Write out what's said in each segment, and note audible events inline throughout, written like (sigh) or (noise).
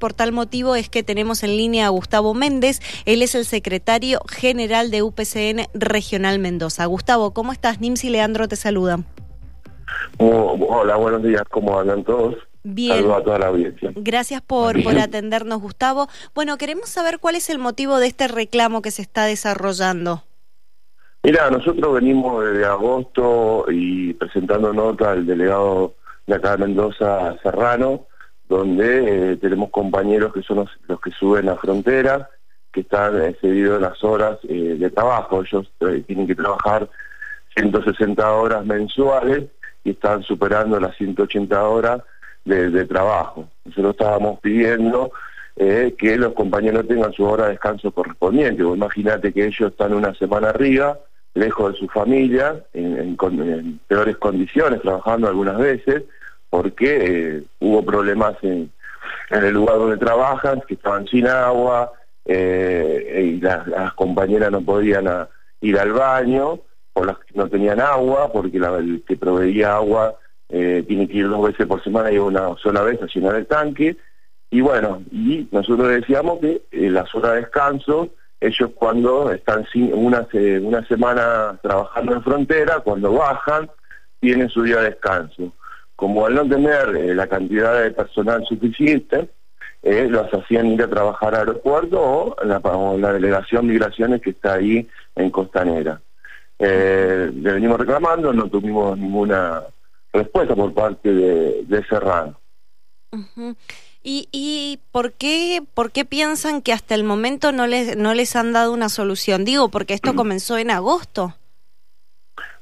Por tal motivo es que tenemos en línea a Gustavo Méndez, él es el secretario general de UPCN Regional Mendoza. Gustavo, ¿cómo estás? Nims y Leandro te saludan. Oh, hola, buenos días, ¿cómo andan todos? Bien. Saludos a toda la audiencia. Gracias por, por atendernos, Gustavo. Bueno, queremos saber cuál es el motivo de este reclamo que se está desarrollando. Mira, nosotros venimos desde agosto y presentando nota al delegado de acá de Mendoza, Serrano, donde eh, tenemos compañeros que son los, que suben la frontera, que están excedidos en las horas eh, de trabajo. Ellos eh, tienen que trabajar 160 horas mensuales y están superando las 180 horas de, trabajo. Nosotros estábamos pidiendo que los compañeros tengan su hora de descanso correspondiente. Imagínate que ellos están una semana arriba, lejos de su familia, en peores condiciones, trabajando algunas veces, porque eh, hubo problemas en, el lugar donde trabajan, que estaban sin agua, eh, y las, compañeras no podían ir al baño, o las no tenían agua, porque el que proveía agua eh, tiene que ir dos veces por semana y una sola vez a llenar el tanque. Y bueno, y nosotros decíamos que las horas de descanso, ellos cuando están una, una semana trabajando en frontera, cuando bajan, tienen su día de descanso como al no tener eh, la cantidad de personal suficiente, eh, los hacían ir a trabajar al aeropuerto o la, la delegación migraciones que está ahí en Costanera. Eh, le venimos reclamando, no tuvimos ninguna respuesta por parte de, Serrano. ¿Y, ¿Y, por qué por qué piensan que hasta el momento no les no les han dado una solución? Digo, porque esto (clears throat) comenzó en agosto.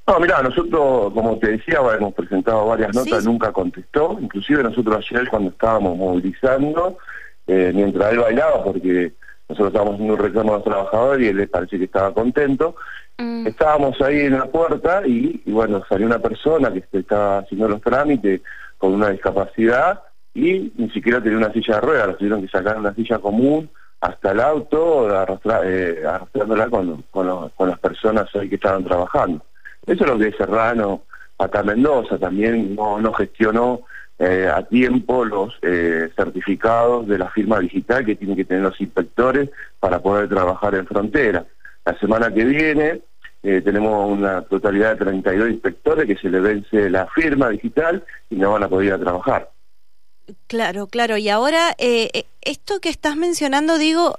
No, mira, nosotros, como te decía, hemos presentado varias notas, nunca contestó. Inclusive nosotros ayer cuando estábamos movilizando, eh, mientras él bailaba, porque nosotros estábamos haciendo un reclamo a los trabajadores y él le parecía que estaba contento, mm. estábamos ahí en la puerta y, bueno, salió una persona que estaba haciendo los trámites con una discapacidad y ni siquiera tenía una silla de ruedas, tuvieron que sacar una silla común hasta el auto, eh, arrastrándola con, con las personas ahí que estaban trabajando. Eso es lo que Serrano acá Mendoza también no, no gestionó eh, a tiempo los eh, certificados de la firma digital que tienen que tener los inspectores para poder trabajar en frontera. La semana que viene eh, tenemos una totalidad de 32 inspectores que se les vence la firma digital y no van a poder trabajar. Claro, claro. Y ahora, esto que estás mencionando, digo,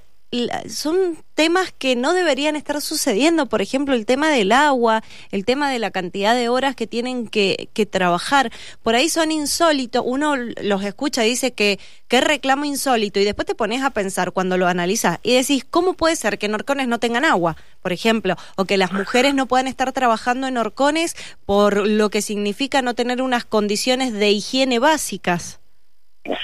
son temas que no deberían estar sucediendo, por ejemplo, el tema del agua, el tema de la cantidad de horas que tienen que, que trabajar, por ahí son insólitos, uno los escucha y dice que, que reclamo insólito y después te pones a pensar cuando lo analizas y decís, ¿cómo puede ser que en Orcones no tengan agua, por ejemplo, o que las mujeres no puedan estar trabajando en Orcones por lo que significa no tener unas condiciones de higiene básicas?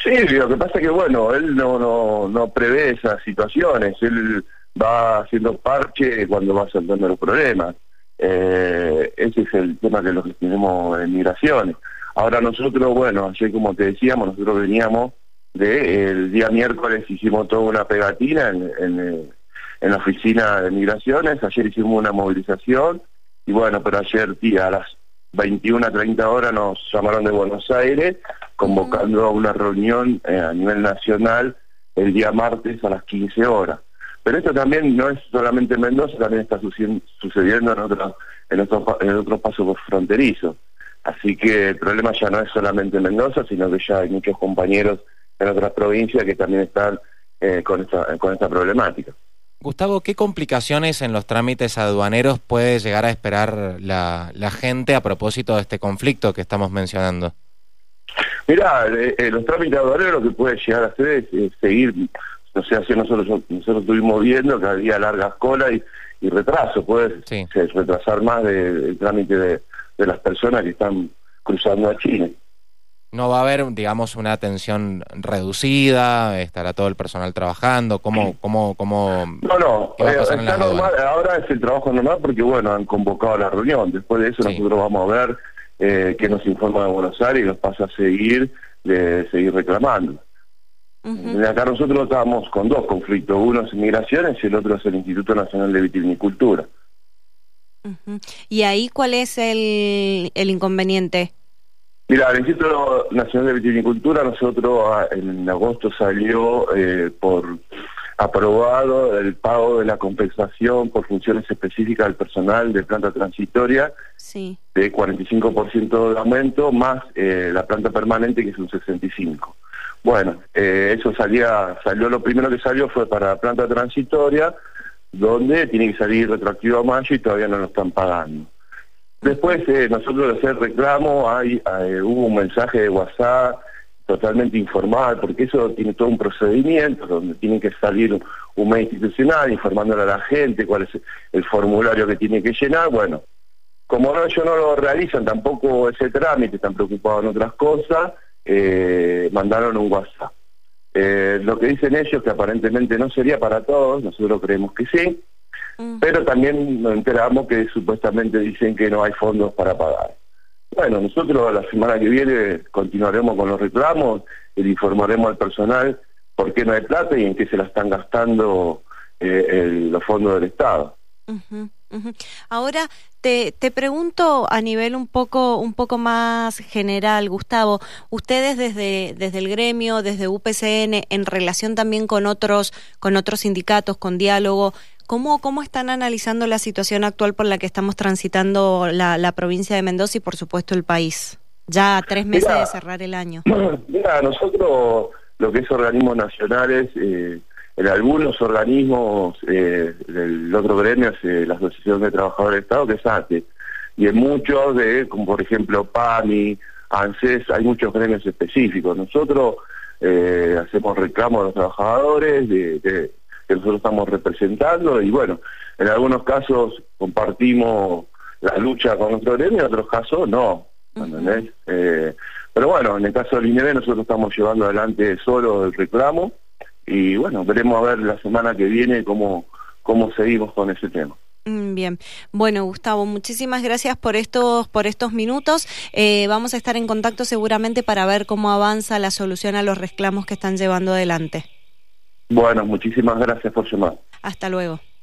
Sí, lo que pasa es que, bueno, él no, no, no prevé esas situaciones, él va haciendo parche cuando va saltando los problemas. Eh, ese es el tema que lo que tenemos en migraciones. Ahora nosotros, bueno, ayer como te decíamos, nosotros veníamos de el día miércoles hicimos toda una pegatina en, en, la oficina de migraciones, ayer hicimos una movilización y bueno, pero ayer tía, a las 21 a 30 horas nos llamaron de Buenos Aires convocando a una reunión eh, a nivel nacional el día martes a las 15 horas. Pero esto también no es solamente en Mendoza, también está sucediendo en otros en otros en otros pasos fronterizos. Así que el problema ya no es solamente en Mendoza, sino que ya hay muchos compañeros en otras provincias que también están eh, con esta con esta problemática. Gustavo, ¿qué complicaciones en los trámites aduaneros puede llegar a esperar la, gente a propósito de este conflicto que estamos mencionando? Mirá, eh, eh, los trámites aduaneros lo que puede llegar a hacer es, seguir, no sé, así nosotros, nosotros estuvimos viendo que había largas colas y, retraso, puede retrasar más el trámite de, de las personas que están cruzando a Chile. No va a haber, digamos, una atención reducida, estará todo el personal trabajando, ¿cómo, cómo, cómo No, no, eh, está normal, ahora es el trabajo normal porque, bueno, han convocado la reunión, después de eso nosotros vamos a ver eh, qué nos informa de Buenos Aires y nos pasa a seguir, de seguir reclamando. Acá nosotros estábamos con dos conflictos, uno es migraciones y el otro es el Instituto Nacional de Vitivinicultura. ¿Y ahí cuál es el, el inconveniente? Mira, el Instituto Nacional de Vitivinicultura, nosotros ah, en agosto salió eh, por aprobado el pago de la compensación por funciones específicas del personal de planta transitoria sí. de 45% de aumento, más eh, la planta permanente que es un 65%. Bueno, eh, eso salía, salió, lo primero que salió fue para la planta transitoria, donde tiene que salir retroactivo a mayo y todavía no lo están pagando. Después eh, nosotros de hacer reclamo, hay, hubo un mensaje de WhatsApp totalmente informal, porque eso tiene todo un procedimiento donde tiene que salir un medio institucional informándole a la gente cuál es el formulario que tiene que llenar. Bueno, como no, ellos no lo realizan tampoco ese trámite, están preocupados en otras cosas, eh, mandaron un WhatsApp. Eh, lo que dicen ellos, que aparentemente no sería para todos, nosotros creemos que sí, mm. pero también nos enteramos que supuestamente dicen que no hay fondos para pagar. Bueno, nosotros la semana que viene continuaremos con los reclamos le informaremos al personal por qué no hay plata y en qué se la están gastando eh, los fondos del Estado. Ahora te, te pregunto a nivel un poco un poco más general, Gustavo, ustedes desde desde el gremio, desde UPCN, en relación también con otros con otros sindicatos, con diálogo, ¿Cómo, ¿Cómo están analizando la situación actual por la que estamos transitando la, la provincia de Mendoza y por supuesto el país? Ya a tres meses de cerrar el año. (clears throat) Mira, nosotros lo que es organismos nacionales, eh, en algunos organismos eh, del otro gremio es la Asociación de Trabajadores del Estado, que es ATE, y en muchos, de como por ejemplo PAMI, ANSES, hay muchos gremios específicos. Nosotros eh, hacemos reclamos a los trabajadores de, que nosotros estamos representando y bueno, en algunos casos compartimos la lucha con nuestro gremio, en otros casos no. eh, pero bueno, en el caso del INEB nosotros estamos llevando adelante solo el reclamo y bueno, veremos a ver la semana que viene cómo, cómo seguimos con ese tema. Mm, bien, bueno Gustavo, muchísimas gracias por estos por estos minutos. Eh, vamos a estar en contacto seguramente para ver cómo avanza la solución a los reclamos que están llevando adelante. Bueno, muchísimas gracias por llamar. Hasta luego.